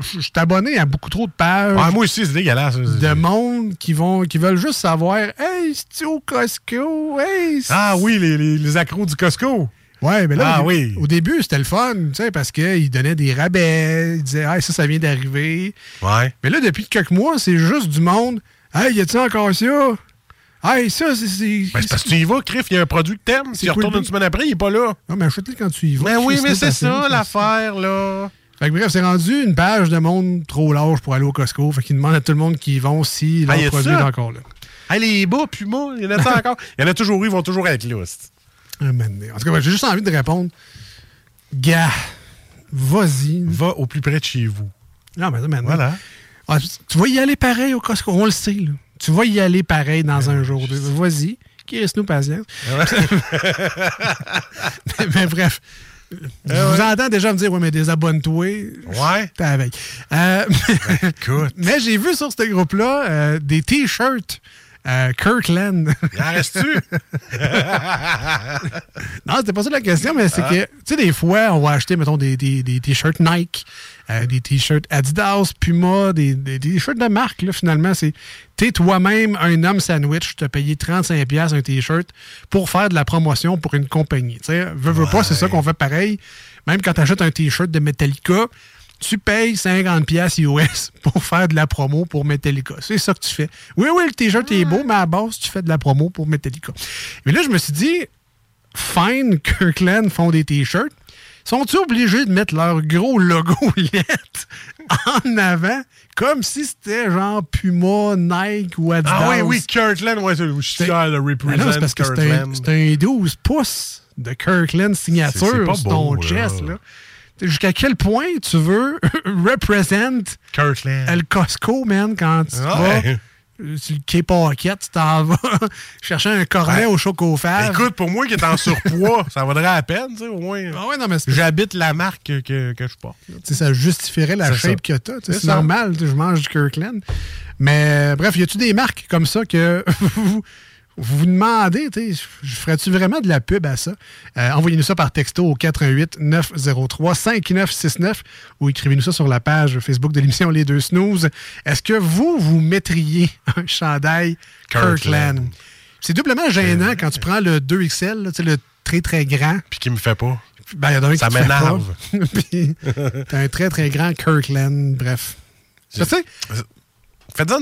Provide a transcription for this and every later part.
Je suis abonné à beaucoup trop de pages. Moi aussi, c'est dégueulasse. De monde qui vont qui veulent juste savoir Hey, c'est au Costco? Hey, Ah oui, les, les, les accros du Costco. Ouais, mais là, Ah au, oui. au début, c'était le fun, tu sais, parce qu'ils donnaient des rabais, ils disaient, ah, ça, ça vient d'arriver. Ouais. Mais là, depuis quelques mois, c'est juste du monde. Hey, y a-tu encore ça? Hey, ça, c'est. c'est- Ben, c'est parce que tu y vas, Criff, il y a un produit que t'aimes. C'est Tu retournes une semaine après, il est pas là. Non, mais achète-le quand tu y vas. Ben oui, mais c'est ça l'affaire, là. Fait que bref, c'est rendu une page de monde trop large pour aller au Costco. Fait qu'ils demandent à tout le monde qui y vont si Ah, leur a produit est encore là. Hey, les bas, Puma, il y en a encore? Il y en a toujours eu, ils vont toujours être là. En tout cas, ben, j'ai juste envie de répondre. Gars, vas-y. Va au plus près de chez vous. Non, mais ça, maintenant. Voilà. Ah, tu vas y aller pareil au Costco. On le sait, là. Tu vas y aller pareil dans un jour. Vas-y. Qui reste-nous patience? mais, mais bref. Je vous entends déjà me dire, ouais, mais désabonne-toi. Ouais. T'es veille. Euh, Écoute. mais j'ai vu sur ce groupe-là euh, des T-shirts euh, Kirkland. Il en reste-tu? non, c'était pas ça la question, mais c'est Ah. que, tu sais, des fois, on va acheter, mettons, des, des, des T-shirts Nike, euh, des T-shirts Adidas, Puma, des, des, des T-shirts de marque, là, finalement. C'est, t'es toi-même un homme sandwich, tu as payé 35$ un T-shirt pour faire de la promotion pour une compagnie. Tu sais, veux, veux pas, c'est ça qu'on fait pareil. Même quand tu achètes un T-shirt de Metallica, tu payes 50 pièces US pour faire de la promo pour Metallica. C'est ça que tu fais. Oui, oui, le t-shirt est beau, mais à la base, tu fais de la promo pour Metallica. Mais là, je me suis dit, fine, Kirkland font des t-shirts. Sont-ils obligés de mettre leur gros logo LED en avant, comme si c'était genre Puma, Nike ou Adidas? Ah oui, oui, Kirkland, ouais, je suis fier de represent parce que c'est un, Kirkland. c'est un 12 pouces de Kirkland C'est- c'est signature pas sur ton chest. là. Jusqu'à quel point tu veux represent Kirkland. le Costco, man, quand tu Ouais. vas sur le Paquette, tu t'en vas chercher un cornet au chocofave. Écoute, pour moi qui est en surpoids, ça vaudrait la peine, tu sais, au moins. Ah ouais, non, mais J'habite la marque que, que, que je porte. T'sais, ça justifierait la shape ça. que t'as. C'est normal, je mange du Kirkland. Mais bref, y a-tu des marques comme ça que vous vous demandez, je ferais-tu vraiment de la pub à ça? Euh, Envoyez-nous ça par texto au 88 903 5969 ou écrivez-nous ça sur la page Facebook de l'émission Les Deux Snooze. Est-ce que vous, vous mettriez un chandail Kirkland? Kirkland? C'est doublement gênant quand tu prends le 2XL, là, le très très grand. Puis qui me fait pas. Ben, y en a un Ça m'énerve. Puis, t'as un très, très grand Kirkland. Bref. Tu sais, Faites-en.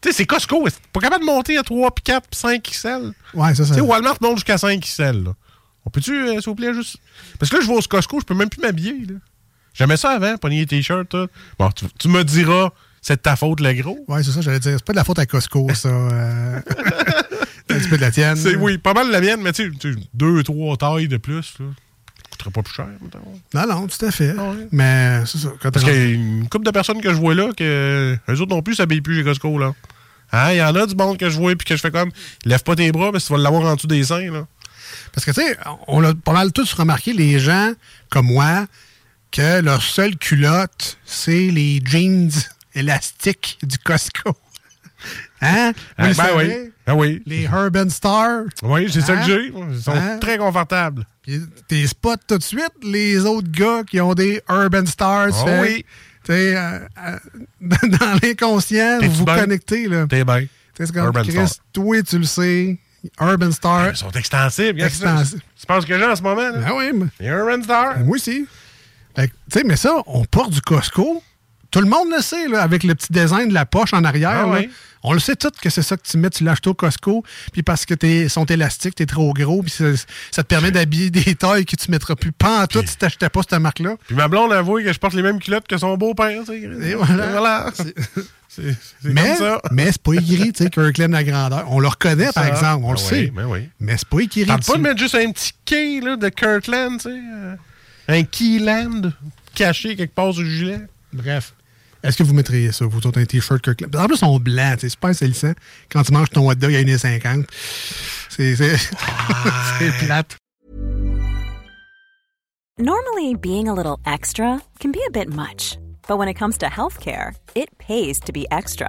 Tu sais, c'est Costco. C'est pas capable de monter à 3, puis 4, puis 5 XL. ouais, ça, Tu sais, Walmart monte jusqu'à 5 XL. Là. On peut-tu, euh, s'il vous plaît, juste. Parce que là, je vais au Costco, je peux même plus m'habiller. là. J'aimais ça avant, pogner les t-shirts. tout. Bon, tu, tu me diras, c'est de ta faute, le gros. Ouais, c'est ça, j'allais dire. C'est pas de la faute à Costco, ça. euh. C'est un petit peu de la tienne. C'est, oui, pas mal la mienne, mais tu sais, deux, trois tailles de plus. Là. Coûterait pas plus cher, mettons. Non, non, tout à fait. Ah ouais. Mais c'est ça. Quand Parce qu'il y a une couple de personnes que je vois là, que eux autres non plus s'habillent plus chez Costco, là. Hein, Il y en a du monde que je vois puis que je fais comme, lève pas tes bras que tu vas l'avoir en dessous des seins, là. Parce que, tu sais, on a pas mal tous remarqué, les gens comme moi, que leur seule culotte, c'est les jeans élastiques du Costco. Hein? Ah, ben oui. Ben oui. Les Urban Star. Oui, c'est ça Hein? que j'ai. Ils sont Hein? très confortables. Puis T'es spots tout de suite les autres gars qui ont des Urban Stars. Fait, oui. sais, euh, euh, dans l'inconscient, vous vous connectez. Là. T'es bien. C'est comme Urban Chris, Star. toi, tu le sais. Urban Star. Ils sont extensibles. Extensibles. Tu penses que j'ai en ce moment? Là? Ah oui, mais- un Urban Star. moi aussi. Tu sais, mais ça, on porte du Costco. Tout le monde le sait, là, avec le petit design de la poche en arrière. Ah là. oui. On le sait tout que c'est ça que tu mets, tu l'achètes au Costco, puis parce que t'es sont élastiques, t'es trop gros, puis ça, ça te permet d'habiller des tailles que tu mettras plus pas en tout si t'achetais pas cette marque-là. Puis ma blonde avoue que je porte les mêmes culottes que son beau-père. tu sais. Et voilà. Voilà. C'est c'est Mais, ça. mais c'est pas écrit, tu sais, Kirkland la grandeur. On le reconnaît, par exemple, on Ah le oui, sait. ben oui. Mais c'est pas écrit. Tente pas de mettre juste un petit quai là, de Kirkland, tu sais. euh, un Keyland caché quelque part sur le gilet. Bref. Est-ce que vous mettriez ça, vous autres, un t-shirt Kirkland? En plus, ils sont blancs, c'est super salissant. Quand tu manges ton hot dog à 1,50$, c'est c'est- c'est plate. Normally, being a little extra can be a bit much, but when it comes to healthcare, it pays to be extra.